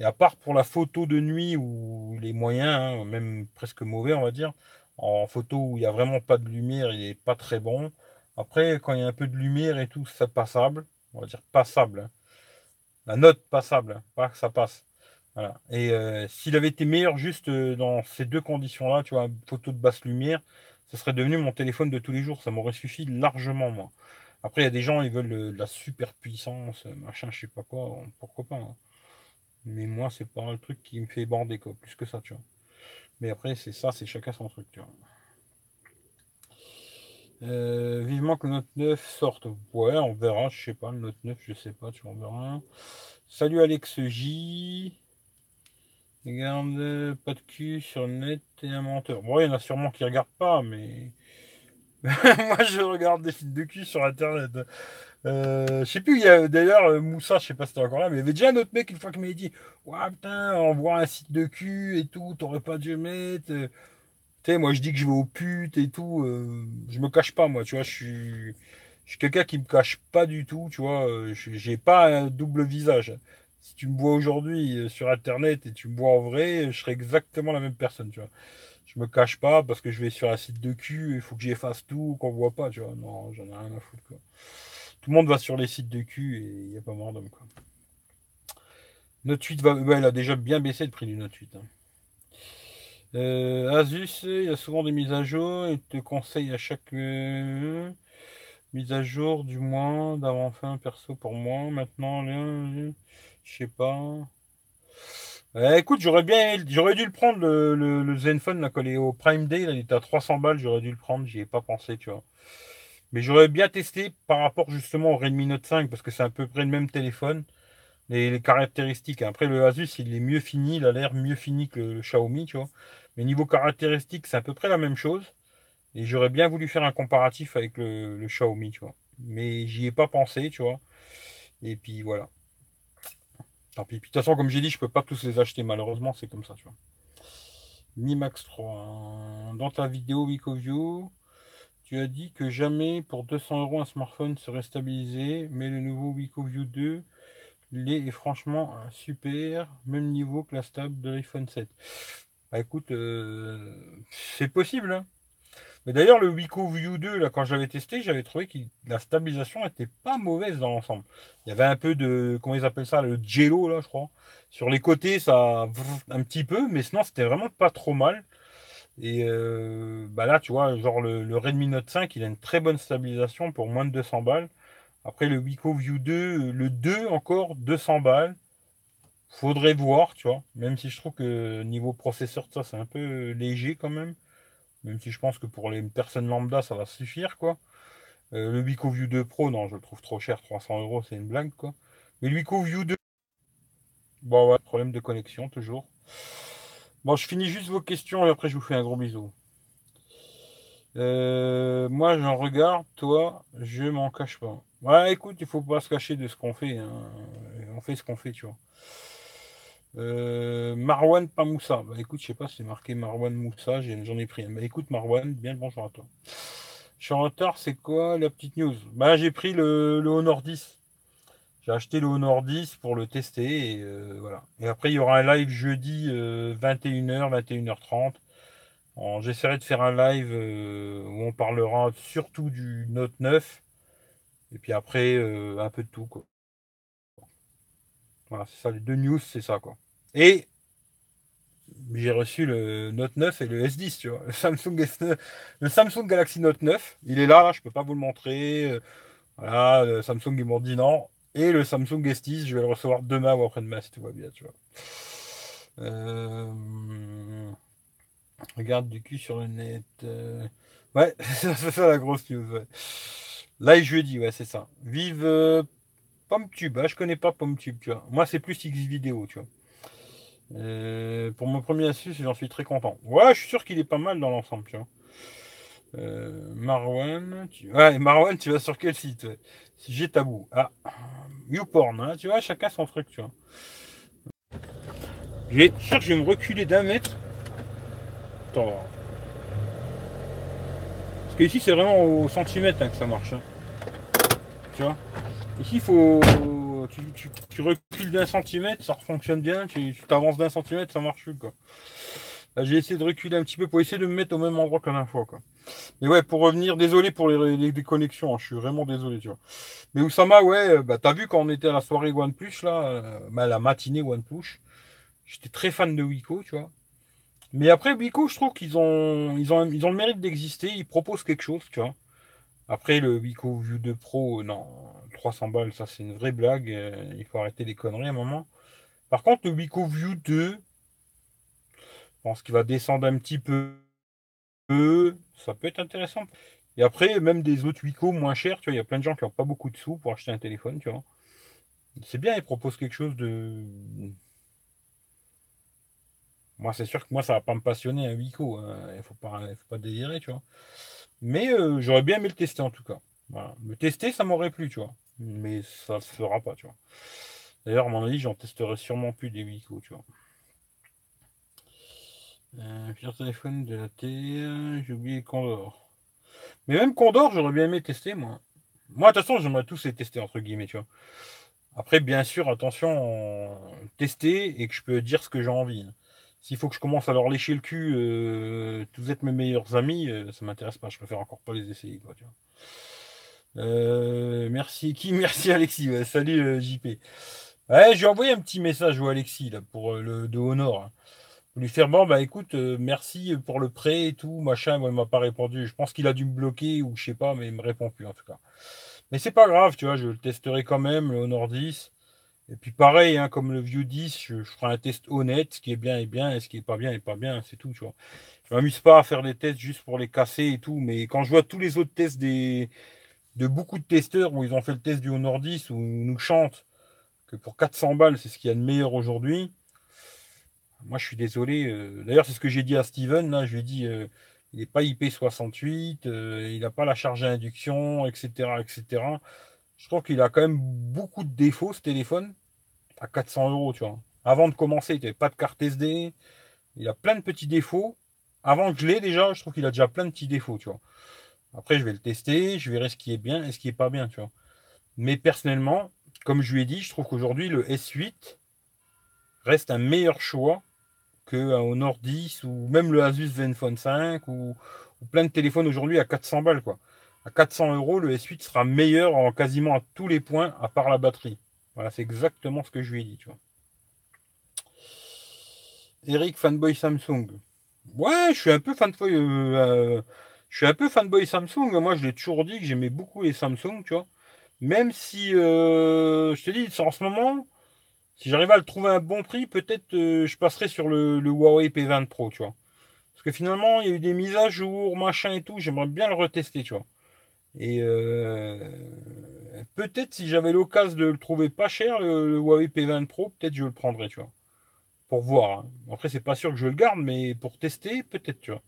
Et à part pour la photo de nuit où les moyens, hein, même presque mauvais, on va dire, en photo où il n'y a vraiment pas de lumière, il n'est pas très bon. Après, quand il y a un peu de lumière et tout, c'est passable. On va dire passable. Hein. La note passable, hein, ça passe. Et euh, s'il avait été meilleur juste euh, dans ces deux conditions-là, tu vois, photo de basse lumière, ça serait devenu mon téléphone de tous les jours. Ça m'aurait suffi largement, moi. Après, il y a des gens, ils veulent de la super puissance, machin, je sais pas quoi. Pourquoi pas mais moi, c'est pas un truc qui me fait bander, quoi, plus que ça, tu vois. Mais après, c'est ça, c'est chacun son truc, tu vois. Euh, vivement que le Note 9 sorte. Ouais, on verra, je sais pas, le Note 9, je sais pas, tu vois, on verra. Salut Alex J. Regarde, pas de cul sur le net et un menteur. Bon, il y en a sûrement qui regardent pas, mais Moi, je regarde des films de cul sur Internet. Euh, je sais plus, il y a d'ailleurs euh, Moussa, je sais pas si t'es encore là, mais il y avait déjà un autre mec une fois qui m'avait dit Ouais, putain, on voit un site de cul et tout, t'aurais pas dû mettre. Tu sais, moi je dis que je vais aux putes et tout. Euh, je me cache pas, moi, tu vois, je suis, je suis quelqu'un qui me cache pas du tout, tu vois. J'ai pas un double visage. Si tu me vois aujourd'hui sur internet et tu me vois en vrai, je serais exactement la même personne, tu vois. Je me cache pas parce que je vais sur un site de cul, il faut que j'efface tout, qu'on voit pas, tu vois. Non, j'en ai rien à foutre, quoi. Tout le monde va sur les sites de cul et il n'y a pas mort d'homme. Note 8 va. elle a déjà bien baissé le prix du Note 8. Hein. Euh, Asus, il y a souvent des mises à jour et te conseille à chaque euh, mise à jour, du moins, d'avoir fait un perso pour moi. Maintenant, je sais pas. écoute, j'aurais bien, j'aurais dû le prendre le, le, Zenfone là, au Prime Day, il était à 300 balles, j'aurais dû le prendre, j'y ai pas pensé, tu vois. Mais j'aurais bien testé par rapport justement au Redmi Note 5 parce que c'est à peu près le même téléphone. Les, caractéristiques. Après, le Asus, il est mieux fini, il a l'air mieux fini que le, Xiaomi, tu vois. Mais niveau caractéristiques, c'est à peu près la même chose. Et j'aurais bien voulu faire un comparatif avec le, Xiaomi, tu vois. Mais j'y ai pas pensé, tu vois. Et puis voilà. Tant pis. de toute façon, comme j'ai dit, je peux pas tous les acheter, malheureusement, c'est comme ça, tu vois. Mi Max 3. Dans ta vidéo WeCoView, tu as dit que jamais pour 200 euros un smartphone serait stabilisé, mais le nouveau WeCoView 2 est franchement super, même niveau que la stable de l'iPhone 7. Bah écoute, euh, c'est possible. Hein. mais d'ailleurs, le WeCoView 2, là, quand j'avais testé, j'avais trouvé que la stabilisation était pas mauvaise dans l'ensemble. Il y avait un peu de, comment ils appellent ça, le jello, là, je crois. Sur les côtés, ça, un petit peu, mais sinon, c'était vraiment pas trop mal. Et euh, bah là, tu vois, genre le, Redmi Note 5, il a une très bonne stabilisation pour moins de 200 balles. Après, le Wiko View 2, le 2 encore, 200 balles. Faudrait voir, tu vois. Même si je trouve que niveau processeur, ça, c'est un peu léger quand même. Même si je pense que pour les personnes lambda, ça va suffire, quoi. Euh, le Wiko View 2 Pro, non, je le trouve trop cher, 300 euros, c'est une blague, quoi. Mais le Wiko View 2, bon, ouais, problème de connexion, toujours. Bon, je finis juste vos questions et après je vous fais un gros bisou. Euh, moi, j'en regarde, toi, je m'en cache pas. Ouais, écoute, il faut pas se cacher de ce qu'on fait. Hein. On fait ce qu'on fait, tu vois. Euh, Marwan Pamoussa. Bah écoute, je sais pas, c'est marqué Marwan Moussa, j'en ai pris un. Bah écoute, Marwan, bien le bonjour à toi. Je suis en retard, c'est quoi la petite news? Bah j'ai pris le, le Honor 10. J'ai acheté le Honor 10 pour le tester et euh, voilà. Et après, il y aura un live jeudi 21h, euh, 21h30. J'essaierai de faire un live euh, où on parlera surtout du Note 9 et puis après un peu de tout quoi. Voilà, c'est ça les deux news, c'est ça quoi. Et j'ai reçu le Note 9 et le S10, tu vois. Le Samsung, le Galaxy Note 9, il est là, je peux pas vous le montrer. Voilà, Samsung ils m'ont dit non, et le Samsung S10, je vais le recevoir demain ou après-demain si tout va bien, tu vois. Euh, regarde du cul sur le net. Euh, ouais, c'est ça la grosse news. Ouais. Là, jeudi, ouais, c'est ça. Vive euh, PomTube. Ah, je connais pas PomTube, tu vois. Moi, c'est plus X tu vois. pour mon premier Asus, j'en suis très content. Ouais, je suis sûr qu'il est pas mal dans l'ensemble, tu vois. Marwan, tu... Ouais, Marwan, tu vas sur quel site j'ai tabou. Ah, YouPorn, hein, tu vois, chacun son truc, tu vois. J'ai sûr je vais me reculer d'un mètre. Attends. Parce que ici, c'est vraiment au centimètre hein, que ça marche. Hein. Tu vois Ici, faut. Tu, recules d'un centimètre, ça fonctionne bien. Tu t'avances d'un centimètre, ça marche plus, quoi. J'ai essayé de reculer un petit peu pour essayer de me mettre au même endroit que la fois, quoi. Mais ouais, pour revenir, désolé pour les, déconnexions, hein, je suis vraiment désolé, tu vois. Mais Oussama, ouais, euh, bah, t'as vu quand on était à la soirée OnePlus, là, euh, bah, la matinée OnePlus, j'étais très fan de Wiko, tu vois. Mais après, Wiko, je trouve qu'ils ont, ils ont, ils ont le mérite d'exister, ils proposent quelque chose, tu vois. Après, le Wiko View 2 Pro, non, 300 balles, ça c'est une vraie blague, euh, il faut arrêter les conneries à un moment. Par contre, le Wiko View 2, je pense qu'il va descendre un petit peu ça peut être intéressant. Et après, même des autres Wiko moins chers, tu vois, il y a plein de gens qui n'ont pas beaucoup de sous pour acheter un téléphone, tu vois. C'est bien, ils proposent quelque chose de. Moi, c'est sûr que moi, ça va pas me passionner un Wiko. Hein. Il ne faut pas, faut pas délirer, tu vois. Mais j'aurais bien aimé le tester en tout cas. Le tester, ça m'aurait plu, tu vois. Mais ça ne se fera pas, tu vois. D'ailleurs, à mon avis, j'en testerai sûrement plus des Wico, tu vois. Euh, téléphone de la Terre, j'ai oublié Condor. Mais même Condor, j'aurais bien aimé tester, moi. Moi, de toute façon, j'aimerais tous les tester, entre guillemets, tu vois. Après, bien sûr, attention, tester et que je peux dire ce que j'ai envie. S'il faut que je commence à leur lécher le cul, euh, vous êtes mes meilleurs amis, euh, ça m'intéresse pas. Je préfère encore pas les essayer, quoi. Euh, merci qui? Merci Alexis. salut euh, JP. Ouais, je lui ai envoyé un petit message au Alexis là, pour le de Honor. Lui faire bon, bah écoute, merci pour le prêt et tout, machin. Moi, il m'a pas répondu. Je pense qu'il a dû me bloquer ou je sais pas, mais il me répond plus en tout cas. Mais c'est pas grave, tu vois, je le testerai quand même, le Honor 10. Et puis pareil, hein, comme le View 10, je, ferai un test honnête, ce qui est bien est bien, et ce qui est pas bien est pas bien, c'est tout, tu vois. Je m'amuse pas à faire des tests juste pour les casser et tout, mais quand je vois tous les autres tests des, de beaucoup de testeurs où ils ont fait le test du Honor 10 où ils nous chantent que pour 400 balles, c'est ce qu'il y a de meilleur aujourd'hui. Moi, je suis désolé. Euh, d'ailleurs, c'est ce que j'ai dit à Steven. Je lui ai dit, euh, il n'est pas IP68, euh, il n'a pas la charge à induction, etc., etc. Je trouve qu'il a quand même beaucoup de défauts, ce téléphone, à 400 euros, tu vois. Avant de commencer, il n'avait pas de carte SD. Il a plein de petits défauts. Avant que je l'ai déjà, je trouve qu'il a déjà plein de petits défauts, tu vois. Après, je vais le tester, je verrai ce qui est bien et ce qui est pas bien, tu vois. Mais personnellement, comme je lui ai dit, je trouve qu'aujourd'hui, le S8 reste un meilleur choix qu'un Honor 10 ou même le Asus Zenfone 5 ou, plein de téléphones aujourd'hui à 400 balles, quoi. À 400 euros, le S8 sera meilleur en quasiment à tous les points, à part la batterie. Voilà, c'est exactement ce que je lui ai dit, tu vois. Eric, fanboy Samsung. Ouais, je suis un peu fanboy. Euh, euh, je suis un peu fanboy Samsung. Moi, je l'ai toujours dit que j'aimais beaucoup les Samsung, tu vois. Même si, euh, je te dis, en ce moment, si j'arrive à le trouver à un bon prix, peut-être euh, je passerai sur le, Huawei P20 Pro, tu vois. Parce que finalement, il y a eu des mises à jour, machin et tout. J'aimerais bien le retester, tu vois. Et euh, peut-être si j'avais l'occasion de le trouver pas cher, le, Huawei P20 Pro, peut-être je le prendrais, tu vois. Pour voir. Hein. Après, c'est pas sûr que je le garde, mais pour tester, peut-être, tu vois.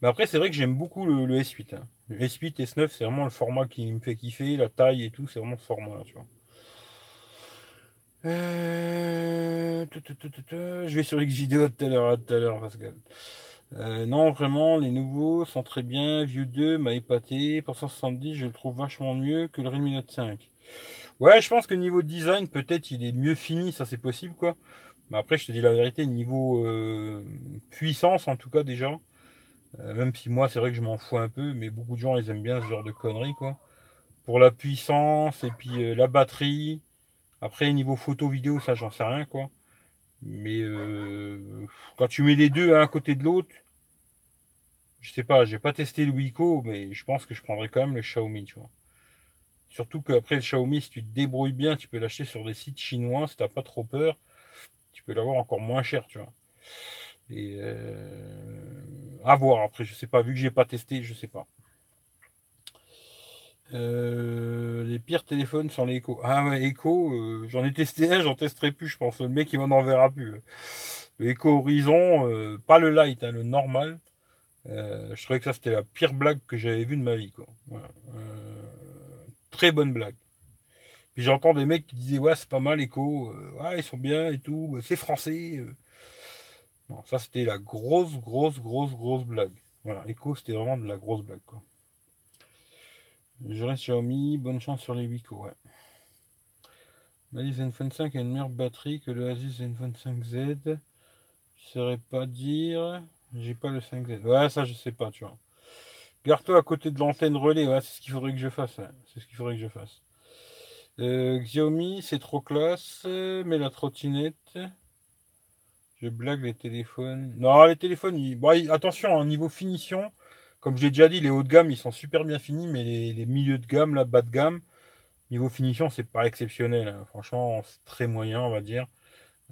Mais après, c'est vrai que j'aime beaucoup le, S8. Hein. Le S8, S9, c'est vraiment le format qui me fait kiffer, la taille et tout, c'est vraiment ce format-là, tu vois. Euh, je vais sur X vidéo tout à l'heure, tout à l'heure, Pascal. Euh, non, vraiment, les nouveaux sont très bien. View 2 m'a épaté. Pour 170, je le trouve vachement mieux que le Redmi Note 5. Ouais, je pense que niveau design, peut-être il est mieux fini, ça c'est possible, quoi. Mais après, je te dis la vérité, niveau euh, puissance, en tout cas, déjà, même si moi, c'est vrai que je m'en fous un peu, mais beaucoup de gens, ils aiment bien ce genre de conneries, quoi. Pour la puissance et puis la batterie. Après, niveau photo, vidéo, ça, j'en sais rien, quoi. Mais euh, quand tu mets les deux à un côté de l'autre, je sais pas, j'ai pas testé le Wiko, mais je pense que je prendrais quand même le Xiaomi, tu vois. Surtout qu'après le Xiaomi, si tu te débrouilles bien, tu peux l'acheter sur des sites chinois, si t'as pas trop peur, tu peux l'avoir encore moins cher, tu vois. Et à voir après, je sais pas, vu que j'ai pas testé, je sais pas. Euh, les pires téléphones sont les. Ah ouais, Echo, euh, j'en ai testé un, j'en testerai plus, je pense. Le mec, il m'en enverra plus. Le Horizon, euh, pas le light, hein, le normal. je trouvais que ça, c'était la pire blague que j'avais vue de ma vie. Quoi. très bonne blague. Puis j'entends des mecs qui disaient, ouais, c'est pas mal, Echo. ouais, ils sont bien et tout. C'est français ça c'était la grosse, grosse, grosse, grosse blague. Voilà, Echo c'était vraiment de la grosse blague. Je reste Xiaomi, bonne chance sur les Wico, ouais. Zenfone 5 a une meilleure batterie que le Asus Zenfone 5Z. Je saurais pas dire. J'ai pas le 5Z. Ouais, ça je sais pas, tu vois. Garde-toi à côté de l'antenne relais, c'est ce qu'il faudrait que je fasse. C'est ce qu'il faudrait que je fasse. Euh, Xiaomi, c'est trop classe, mais la trottinette. Je blague les téléphones. Non, les téléphones, attention, hein, niveau finition, comme je l'ai déjà dit, les hauts de gamme, ils sont super bien finis, mais les, milieux de gamme, la bas de gamme, niveau finition, c'est pas exceptionnel. Hein. Franchement, c'est très moyen, on va dire.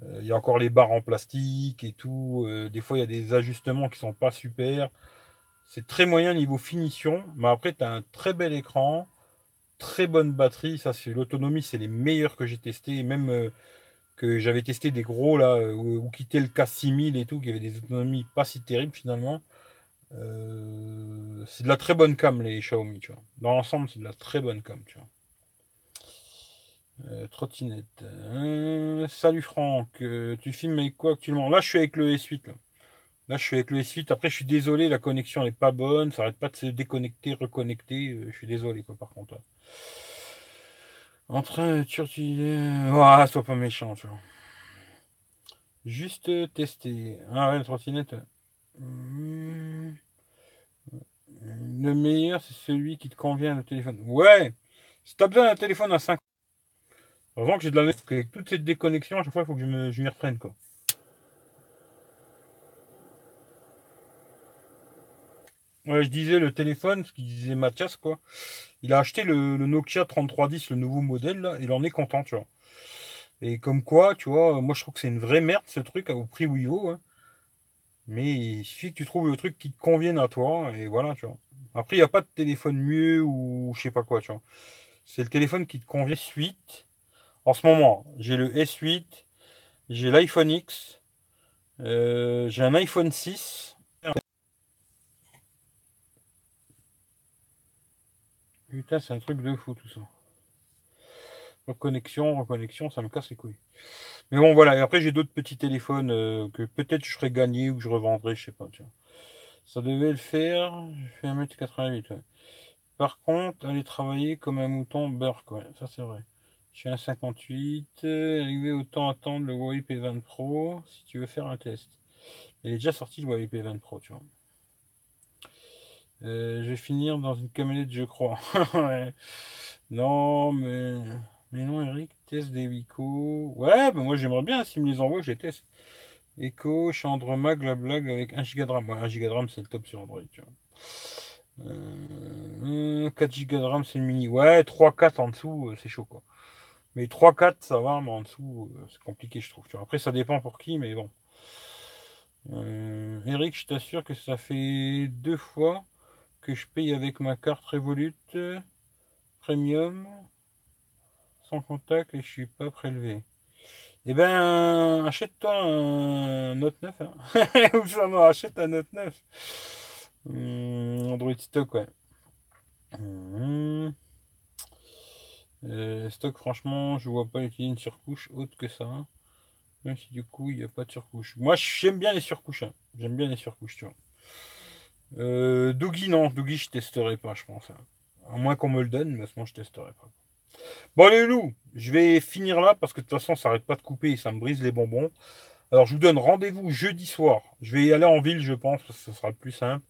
Euh, il y a encore les barres en plastique et tout. Euh, des fois, il y a des ajustements qui sont pas super. C'est très moyen niveau finition, mais après, tu as un très bel écran, très bonne batterie. Ça, c'est l'autonomie, c'est les meilleurs que j'ai testé. Même euh, que j'avais testé des gros là, ou, quitter le K6000 et tout, qui avait des autonomies pas si terribles finalement. Euh, c'est de la très bonne cam, les Xiaomi, tu vois. Dans l'ensemble, c'est de la très bonne cam, tu vois. Euh, trottinette. Hein, salut Franck, euh, tu filmes avec quoi actuellement? Là, je suis avec le S8. Là. je suis avec le S8. Après, je suis désolé, la connexion n'est pas bonne. Ça n'arrête pas de se déconnecter, reconnecter. je suis désolé, quoi, par contre. En train de. Ah, sois pas méchant, tu vois. Juste tester. Ah ouais, la trottinette. Hmm. Le meilleur, c'est celui qui te convient, le téléphone. Ouais Si t'as besoin d'un téléphone à 5 Heureusement que j'ai de la avec toute cette déconnexion, à chaque fois, il faut que je me, m'y reprenne, quoi. Ouais, je disais le téléphone, ce qu'il disait Mathias, quoi. Il a acheté le, Nokia 3310, le nouveau modèle, il en est content, tu vois. Et comme quoi, tu vois, moi je trouve que c'est une vraie merde ce truc au prix où il vaut. Hein. Mais il suffit que tu trouves le truc qui te convienne à toi, et voilà, tu vois. Après, il n'y a pas de téléphone mieux ou je sais pas quoi, tu vois. C'est le téléphone qui te convient suite. En ce moment, j'ai le S8, j'ai l'iPhone X, euh, j'ai un iPhone 6. Putain, c'est un truc de fou tout ça. Reconnexion, reconnexion, ça me casse les couilles. Mais bon, voilà. Et après, j'ai d'autres petits téléphones euh, que peut-être je ferai gagner ou que je revendrai, je sais pas. Ça devait le faire. Je fais 1m88. Par contre, aller travailler comme un mouton beurre, quoi. Ça, c'est vrai. Je suis un 58. arrivé autant attendre le Huawei P20 Pro si tu veux faire un test. Il est déjà sorti le Huawei P20 Pro, tu vois. Euh, je vais finir dans une camionnette, je crois. Non, mais. Mais non, Eric, test des Wico. Ouais, ben moi j'aimerais bien, s'il me les envoie, je les teste. Echo, la blague avec 1 Go de RAM. 1 Go de RAM, c'est le top sur Android, tu vois. 4 euh, Go de RAM, c'est le mini. Ouais, 3-4 en dessous, euh, c'est chaud, quoi. Mais 3-4, ça va, mais en dessous, euh, c'est compliqué, je trouve. Après, ça dépend pour qui, mais bon. Eric, je t'assure que ça fait deux fois que je paye avec ma carte Revolut Premium contact et je suis pas prélevé. Eh ben, achète-toi un Note 9. Hein. achète un Note 9. Hmm, Android stock, ouais. Hmm. Euh, stock, franchement, je vois pas utiliser une surcouche autre que ça. Même si du coup, il n'y a pas de surcouche. Moi, j'aime bien les surcouches. Hein. J'aime bien les surcouches, tu vois. Euh, Doogie, non. Doogie, je testerai pas, je pense. Hein. À moins qu'on me le donne, mais sinon, je testerai pas. Bon, les loups, je vais finir là parce que de toute façon, ça n'arrête pas de couper et ça me brise les bonbons. Alors, je vous donne rendez-vous jeudi soir. Je vais y aller en ville, je pense, parce que ce sera le plus simple.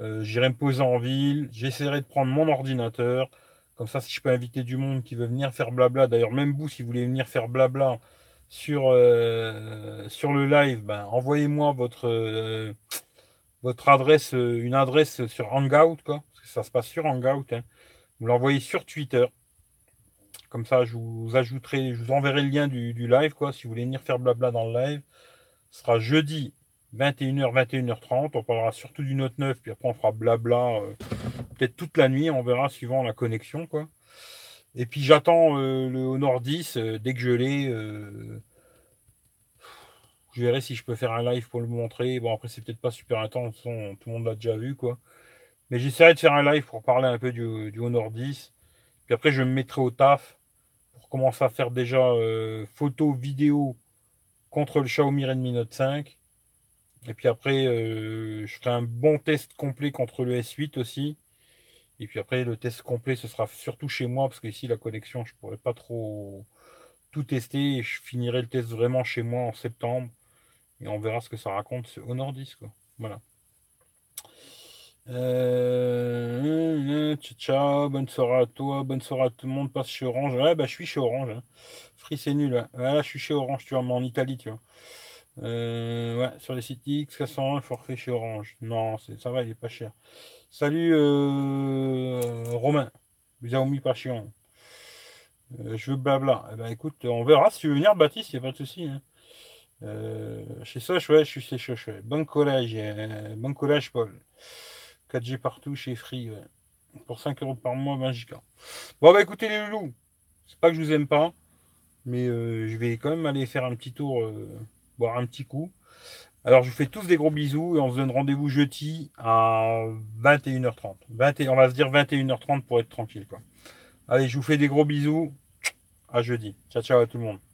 Euh, j'irai me poser en ville. J'essaierai de prendre mon ordinateur. Comme ça, si je peux inviter du monde qui veut venir faire blabla. D'ailleurs, même vous, si vous voulez venir faire blabla sur, euh, sur le live, ben, envoyez-moi votre, euh, votre adresse, une adresse sur Hangout, quoi. Parce que ça se passe sur Hangout. Hein. Vous l'envoyez sur Twitter. Comme ça, je vous ajouterai, je vous enverrai le lien du, live, quoi, si vous voulez venir faire blabla dans le live. Ce sera jeudi 21h, 21h30. On parlera surtout du Note 9, puis après on fera blabla euh, peut-être toute la nuit, on verra suivant la connexion, quoi. Et puis j'attends euh, le Honor 10 euh, dès que je l'ai. je verrai si je peux faire un live pour le montrer. Bon, après, c'est peut-être pas super intense, tout le monde l'a déjà vu, quoi. Mais j'essaierai de faire un live pour parler un peu du, du Honor 10. Puis après, je me mettrai au taf commence à faire déjà euh, photo, vidéo contre le Xiaomi Redmi Note 5. Et puis après, euh, je ferai un bon test complet contre le S8 aussi. Et puis après, le test complet, ce sera surtout chez moi, parce qu'ici, la connexion, je pourrais pas trop tout tester. Et je finirai le test vraiment chez moi en septembre. Et on verra ce que ça raconte Honor 10. Quoi. Voilà. Euh, ciao, bonne soirée à toi, bonne soirée à tout le monde. Passe chez Orange. Ouais, bah, je suis chez Orange. Hein. Free, c'est nul. Ouais. je suis chez Orange, tu vois, mais en Italie, tu vois. Euh, ouais, sur les sites X, 401, forfait chez Orange. Non, ça va, il est pas cher. Salut, euh, Romain. Xiaomi pas chiant. Euh, je veux blabla. Eh ben, écoute, on verra. Si tu veux venir, Baptiste, il n'y a pas de souci. Hein. chez Soch, ouais, je suis chez Soch. Bon collège, bon collège, Paul. 4G partout chez Free. Pour 5 euros par mois, 20 gigas. Bon, bah écoutez les loulous, c'est pas que je vous aime pas, mais euh, je vais quand même aller faire un petit tour, euh, boire un petit coup. Alors, je vous fais tous des gros bisous et on se donne rendez-vous jeudi à 21h30. 20 on va se dire 21h30 pour être tranquille. Quoi. Allez, je vous fais des gros bisous. À jeudi. Ciao, ciao à tout le monde.